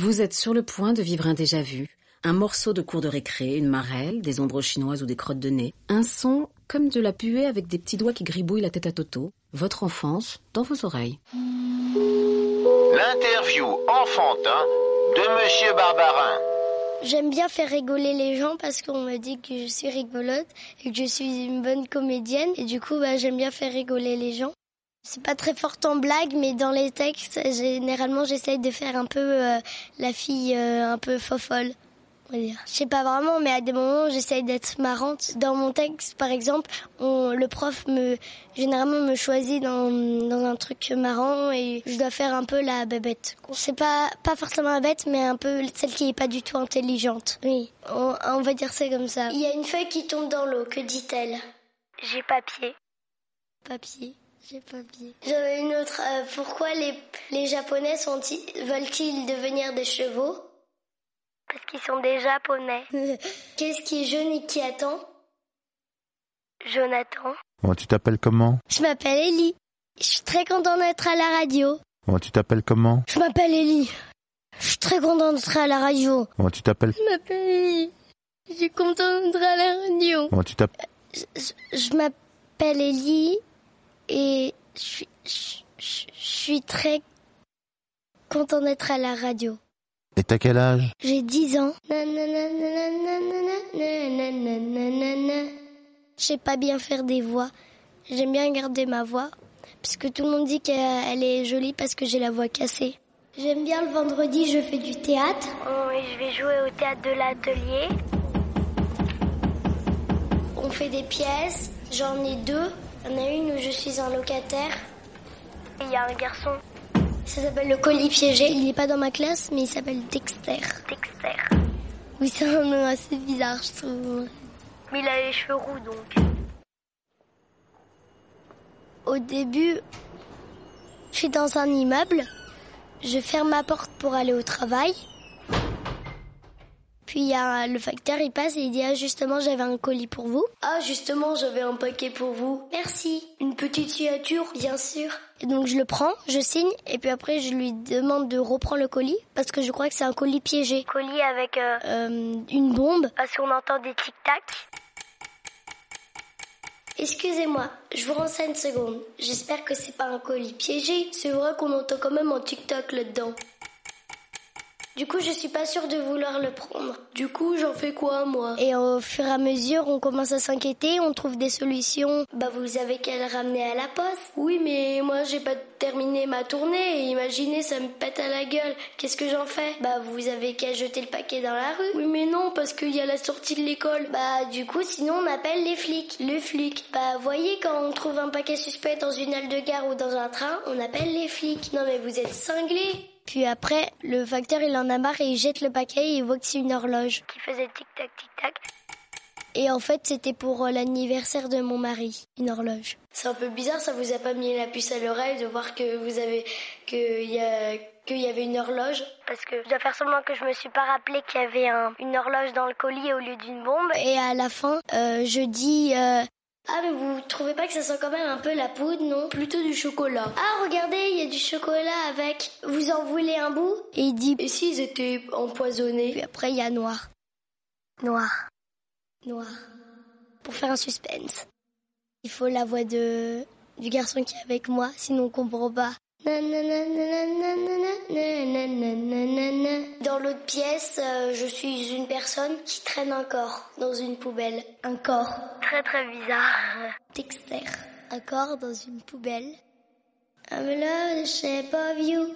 Vous êtes sur le point de vivre un déjà-vu, un morceau de cours de récré, une marelle, des ombres chinoises ou des crottes de nez, un son comme de la puée avec des petits doigts qui gribouillent la tête à Toto, votre enfance dans vos oreilles. L'interview enfantin de Monsieur Barbarin. J'aime bien faire rigoler les gens parce qu'on me dit que je suis rigolote et que je suis une bonne comédienne. Et du coup, bah, j'aime bien faire rigoler les gens. C'est pas très fort en blague, mais dans les textes, généralement, j'essaye de faire un peu euh, la fille euh, un peu fofolle. on va dire. Je sais pas vraiment, mais à des moments, j'essaye d'être marrante. Dans mon texte, par exemple, on, le prof me, généralement, me choisit dans, dans un truc marrant et je dois faire un peu la bébête. C'est pas, pas forcément la bête, mais un peu celle qui est pas du tout intelligente. Oui, on, on va dire ça comme ça. Il y a une feuille qui tombe dans l'eau, que dit-elle? J'ai papier. Papier. J'ai papier. J'avais une autre. euh, pourquoi les, les Japonais sont-ils- veulent-ils devenir des chevaux? Parce qu'ils sont des Japonais. Qu'est-ce qui est jaune et qui attend? Jonathan. Bon, tu t'appelles comment? Je m'appelle Ellie. Je suis très contente d'être à la radio. Bon, tu t'appelles comment? Je m'appelle Ellie. Je suis très contente d'être à la radio. Bon, tu t'appelles? Je m'appelle Ellie. Je suis contente d'être à la radio. Bon, tu t'appelles? Je, je m'appelle Ellie et je suis, très contente d'être à la radio. Et t'as quel âge J'ai 10 ans. Je sais pas bien faire des voix. J'aime bien garder ma voix. Parce que tout le monde dit qu'elle est jolie parce que j'ai la voix cassée. J'aime bien le vendredi, je fais du théâtre. Oui, je vais jouer au théâtre de l'atelier. On fait des pièces. J'en ai deux. Il y en a une où je suis un locataire. Et il y a un garçon. Ça s'appelle le colis piégé. Il n'est pas dans ma classe, mais il s'appelle Dexter. Dexter. Oui, c'est un nom assez bizarre, je trouve. Mais il a les cheveux roux, donc. Au début, je suis dans un immeuble. Je ferme ma porte pour aller au travail. Puis il y a le facteur, il passe et il dit Ah, justement, j'avais un colis pour vous. Ah, justement, j'avais un paquet pour vous. Merci. Une petite signature, bien sûr. Et donc je le prends, je signe, et puis après je lui demande de reprendre le colis parce que je crois que c'est un colis piégé. Colis avec euh, une bombe parce qu'on entend des tic-tac. Excusez-moi, je vous renseigne une seconde. J'espère que c'est pas un colis piégé. C'est vrai qu'on entend quand même un tic-tac là-dedans. Du coup, je suis pas sûre de vouloir le prendre. Du coup, j'en fais quoi, moi? Et au fur et à mesure, on commence à s'inquiéter, on trouve des solutions. Bah, vous avez qu'à le ramener à la poste. Oui, mais moi, j'ai pas terminé ma tournée. Et imaginez, ça me pète à la gueule. Qu'est-ce que j'en fais? Bah, vous avez qu'à jeter le paquet dans la rue. Oui, mais non, parce qu'il y a la sortie de l'école. Bah, du coup, sinon, on appelle les flics. Le flic. Bah, voyez, quand on trouve un paquet suspect dans une halle de gare ou dans un train, on appelle les flics. Non, mais vous êtes cinglés. Puis après, le facteur il en a marre et il jette le paquet et il voit que c'est une horloge qui faisait tic-tac, tic-tac. Et en fait, c'était pour euh, l'anniversaire de mon mari, une horloge. C'est un peu bizarre, ça vous a pas mis la puce à l'oreille de voir que vous avez qu'il y a qu'il y avait une horloge? Parce que je dois faire seulement que je me suis pas rappelé qu'il y avait un- une horloge dans le colis au lieu d'une bombe. Et à la fin, euh, je dis euh, ah mais vous trouvez pas que ça sent quand même un peu la poudre, non? Plutôt du chocolat. Ah regardez, il y a du chocolat avec. Vous en voulez un bout? Et il dit et s'ils étaient empoisonnés? Puis après il y a noir. Noir. Noir. Pour faire un suspense. Il faut la voix de du garçon qui est avec moi, sinon on comprend pas. Dans l'autre pièce, euh, je suis une personne qui traîne un corps dans une poubelle. Un corps. Très très bizarre. Dexter. Un corps dans une poubelle. I'm love the shape of you.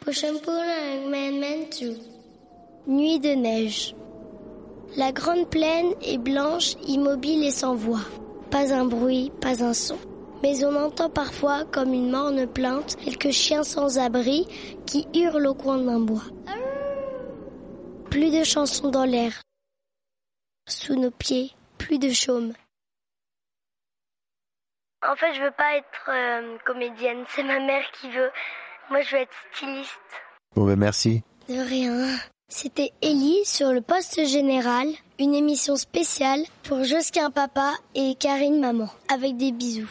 Push and pull man meant to. Nuit de neige. La grande plaine est blanche, immobile et sans voix. Pas un bruit, pas un son. Mais on entend parfois comme une morne plainte quelques chiens sans abri qui hurlent au coin d'un bois. Plus de chansons dans l'air. Sous nos pieds, plus de chaume. En fait, je veux pas être euh, comédienne, c'est ma mère qui veut. Moi, je veux être styliste. Bon, ben merci. De rien. C'était Ellie sur le poste général, une émission spéciale pour Josquin Papa et Karine Maman, avec des bisous.